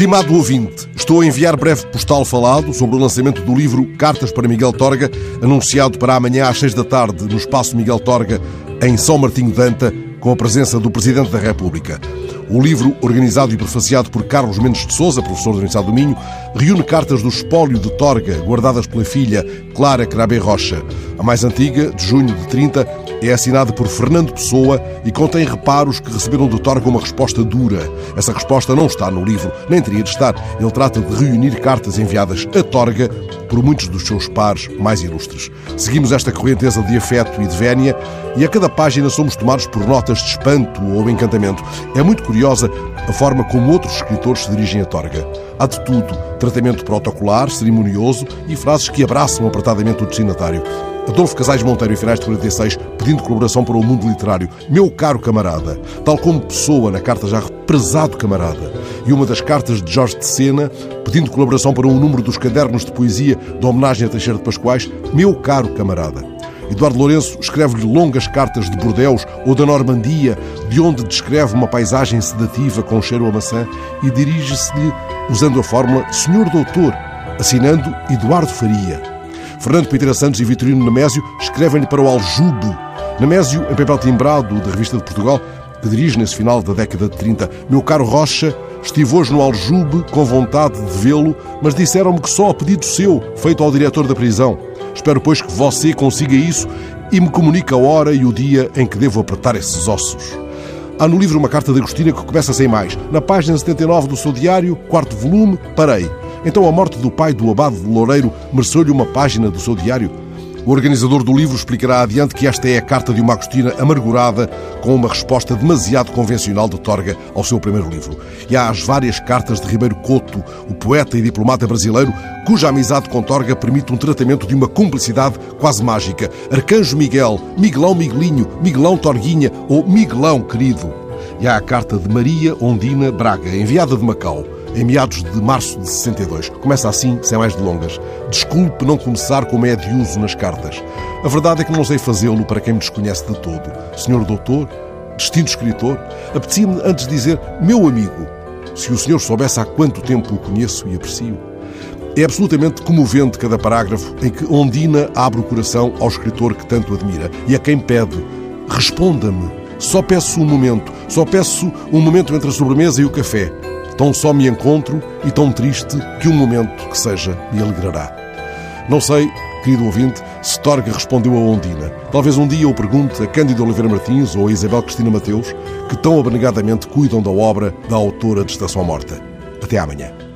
Estimado ouvinte, estou a enviar breve postal falado sobre o lançamento do livro Cartas para Miguel Torga, anunciado para amanhã às seis da tarde no Espaço Miguel Torga, em São Martinho Danta, com a presença do Presidente da República. O livro, organizado e prefaciado por Carlos Mendes de Souza, professor da Universidade do Minho, reúne cartas do espólio de Torga, guardadas pela filha Clara Crabé Rocha. A mais antiga, de junho de 30, é assinada por Fernando Pessoa e contém reparos que receberam de Torga uma resposta dura. Essa resposta não está no livro, nem teria de estar. Ele trata de reunir cartas enviadas a Torga por muitos dos seus pares mais ilustres. Seguimos esta correnteza de afeto e de vénia e a cada página somos tomados por notas de espanto ou encantamento. É muito curiosa a forma como outros escritores se dirigem a Torga. Há de tudo, tratamento protocolar, cerimonioso e frases que abraçam apertadamente o destinatário. Adolfo Casais Monteiro, em finais de 46, pedindo colaboração para o mundo literário. Meu caro camarada, tal como Pessoa na carta já prezado camarada, e uma das cartas de Jorge de Sena, pedindo colaboração para um número dos cadernos de poesia de homenagem a Teixeira de Pascoais, meu caro camarada. Eduardo Lourenço escreve-lhe longas cartas de Bordeus ou da Normandia, de onde descreve uma paisagem sedativa com cheiro a maçã e dirige-se-lhe, usando a fórmula Senhor Doutor, assinando Eduardo Faria. Fernando Piteira Santos e Vitorino Nemésio escrevem-lhe para o Aljube. Nemésio, em papel timbrado da Revista de Portugal, que dirige nesse final da década de 30. Meu caro Rocha, estive hoje no Aljube com vontade de vê-lo, mas disseram-me que só a pedido seu, feito ao diretor da prisão. Espero, pois, que você consiga isso e me comunique a hora e o dia em que devo apertar esses ossos. Há no livro uma carta de Agostina que começa sem mais. Na página 79 do seu diário, quarto volume, parei. Então a morte do pai do abade de Loureiro mereceu-lhe uma página do seu diário? O organizador do livro explicará adiante que esta é a carta de uma Agostina amargurada com uma resposta demasiado convencional de Torga ao seu primeiro livro. E há as várias cartas de Ribeiro Couto, o poeta e diplomata brasileiro, cuja amizade com Torga permite um tratamento de uma cumplicidade quase mágica. Arcanjo Miguel, Miguelão Miguelinho, Miguelão Torguinha ou Miguelão querido. E há a carta de Maria Ondina Braga, enviada de Macau em meados de março de 62. Começa assim, sem mais delongas. Desculpe não começar como é de uso nas cartas. A verdade é que não sei fazê-lo para quem me desconhece de todo. Senhor doutor, distinto escritor, apetecia-me antes dizer meu amigo, se o senhor soubesse há quanto tempo o conheço e aprecio. É absolutamente comovente cada parágrafo em que Ondina abre o coração ao escritor que tanto admira e a quem pede: responda-me. Só peço um momento, só peço um momento entre a sobremesa e o café. Tão só me encontro e tão triste que um momento que seja me alegrará. Não sei, querido ouvinte, se Torga respondeu a Ondina. Talvez um dia eu pergunte a Cândido Oliveira Martins ou a Isabel Cristina Mateus, que tão abnegadamente cuidam da obra da autora de Estação Morta. Até amanhã.